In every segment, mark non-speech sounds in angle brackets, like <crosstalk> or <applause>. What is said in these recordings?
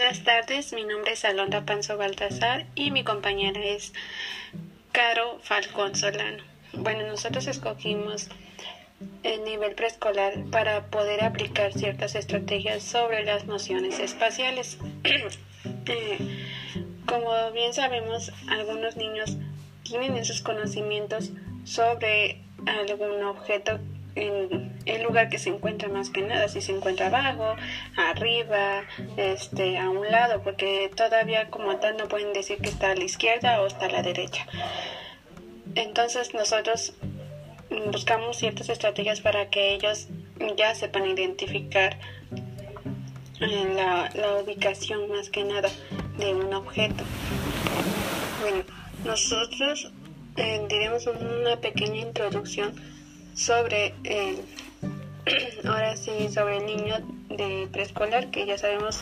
Buenas tardes, mi nombre es Alondra Panzo Baltasar y mi compañera es Caro Falcón Solano. Bueno, nosotros escogimos el nivel preescolar para poder aplicar ciertas estrategias sobre las nociones espaciales. <clears throat> Eh, como bien sabemos, algunos niños tienen esos conocimientos sobre algún objeto en el lugar que se encuentra más que nada, si se encuentra abajo, arriba, este, a un lado, porque todavía como tal no pueden decir que está a la izquierda o está a la derecha. Entonces nosotros buscamos ciertas estrategias para que ellos ya sepan identificar eh, la, ubicación más que nada de un objeto. Bueno, nosotros eh, diremos una pequeña introducción sobre el, <clears throat> ahora sí, sobre el niño de preescolar, que ya sabemos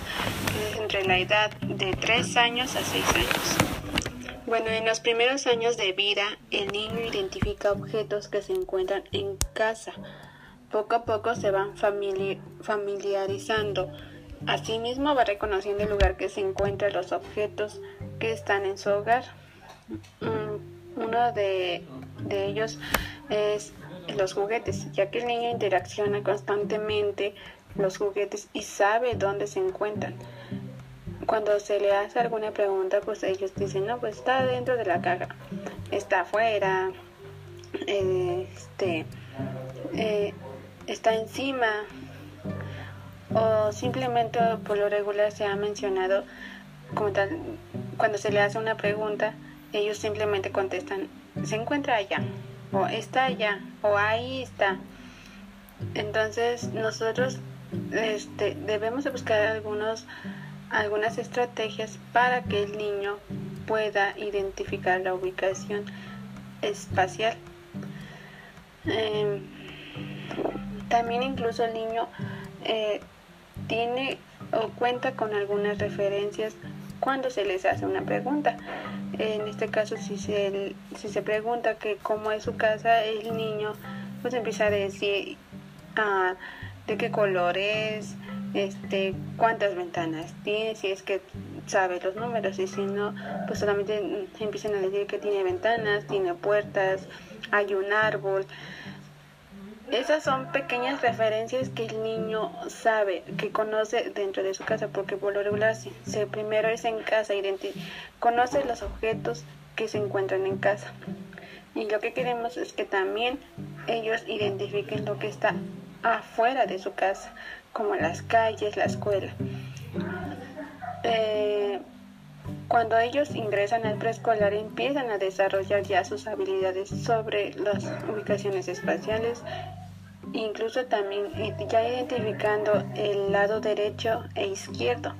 que es entre la edad de 3 años a 6 años. Bueno, en los primeros años de vida, el niño identifica objetos que se encuentran en casa. Poco a poco se van familiarizando. Asimismo va reconociendo el lugar que se encuentran los objetos que están en su hogar. Mm, uno de, de ellos es los juguetes, ya que el niño interacciona constantemente los juguetes y sabe dónde se encuentran. Cuando se le hace alguna pregunta, pues ellos dicen, no, pues está dentro de la caja, está afuera, este, eh, está encima, o simplemente por lo regular se ha mencionado como tal, cuando se le hace una pregunta, ellos simplemente contestan, se encuentra allá o está allá o ahí está. Entonces nosotros este, debemos de buscar algunos, algunas estrategias para que el niño pueda identificar la ubicación espacial. Em, también incluso el niño eh, tiene o cuenta con algunas referencias cuando se les hace una pregunta. En este caso, si se, si se pregunta que cómo es su casa, el niño pues empieza a decir ah, de qué color es, este, cuántas ventanas tiene, si es que sabe los números y si no, pues solamente empiezan a decir que tiene ventanas, tiene puertas, hay un árbol. Esas son pequeñas referencias que el niño sabe, que conoce dentro de su casa, porque por lo regular, si, primero es en casa, conoce los objetos que se encuentran en casa. Y lo que queremos es que también ellos identifiquen lo que está afuera de su casa, como las calles, la escuela. Eh, cuando ellos ingresan al preescolar empiezan a desarrollar ya sus habilidades sobre las ubicaciones espaciales incluso también eh, ya identificando el lado derecho e izquierdo.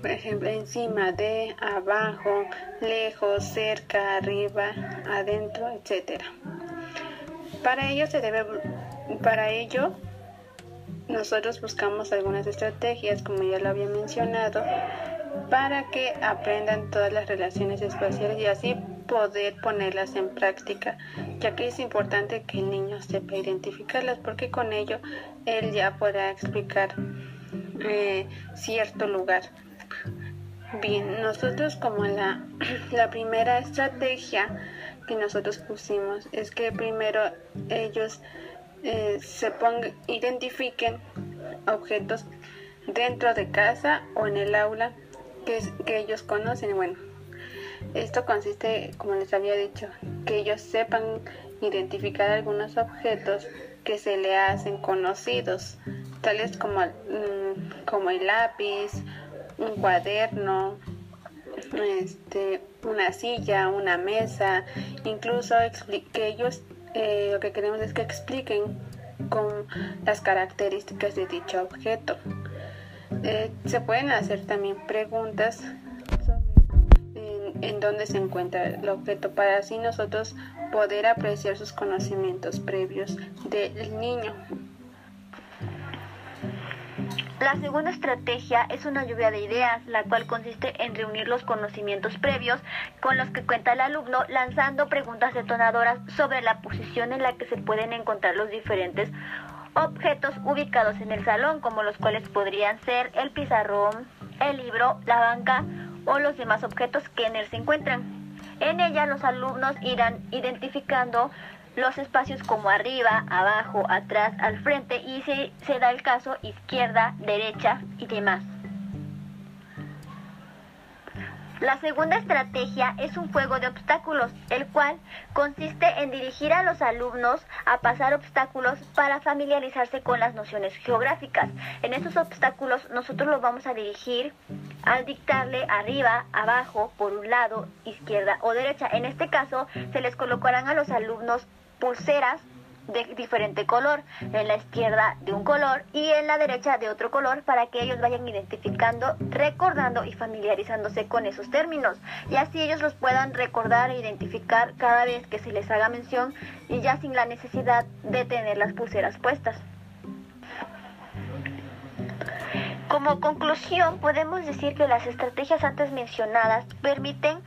Por ejemplo, encima de, abajo, lejos, cerca, arriba, adentro, etc. Para ello se debe, para ello nosotros buscamos algunas estrategias, como ya lo había mencionado, para que aprendan todas las relaciones espaciales y así poder ponerlas en práctica, ya que es importante que el niño sepa identificarlas, porque con ello él ya podrá explicar eh, cierto lugar. Bien, nosotros como la, <clears throat> la primera estrategia que nosotros pusimos es que primero ellos eh, se pongan, identifiquen objetos dentro de casa o en el aula que, que ellos conocen. Bueno, esto consiste, como les había dicho, que ellos sepan identificar algunos objetos que se le hacen conocidos, tales como, mm, como el lápiz, un cuaderno, este, una silla, una mesa, incluso que ellos eh, lo que queremos es que expliquen con las características de dicho objeto. Eh, se pueden hacer también preguntas en dónde se encuentra el objeto para así nosotros poder apreciar sus conocimientos previos del niño. La segunda estrategia es una lluvia de ideas, la cual consiste en reunir los conocimientos previos con los que cuenta el alumno, lanzando preguntas detonadoras sobre la posición en la que se pueden encontrar los diferentes objetos ubicados en el salón, como los cuales podrían ser el pizarrón, el libro, la banca o los demás objetos que en él se encuentran. En ella los alumnos irán identificando los espacios como arriba, abajo, atrás, al frente y si se da el caso izquierda, derecha y demás. La segunda estrategia es un juego de obstáculos, el cual consiste en dirigir a los alumnos a pasar obstáculos para familiarizarse con las nociones geográficas. En estos obstáculos nosotros los vamos a dirigir al dictarle arriba, abajo, por un lado, izquierda o derecha. En este caso se les colocarán a los alumnos pulseras de diferente color, en la izquierda de un color y en la derecha de otro color para que ellos vayan identificando, recordando y familiarizándose con esos términos y así ellos los puedan recordar e identificar cada vez que se les haga mención y ya sin la necesidad de tener las pulseras puestas. Como conclusión, podemos decir que las estrategias antes mencionadas permiten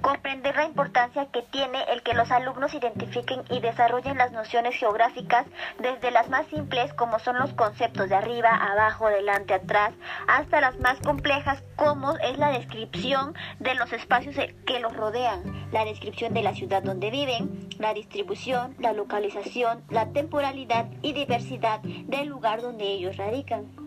comprender la importancia que tiene el que los alumnos identifiquen y desarrollen las nociones geográficas desde las más simples como son los conceptos de arriba, abajo, delante, atrás, hasta las más complejas como es la descripción de los espacios que los rodean, la descripción de la ciudad donde viven, la distribución, la localización, la temporalidad y diversidad del lugar donde ellos radican.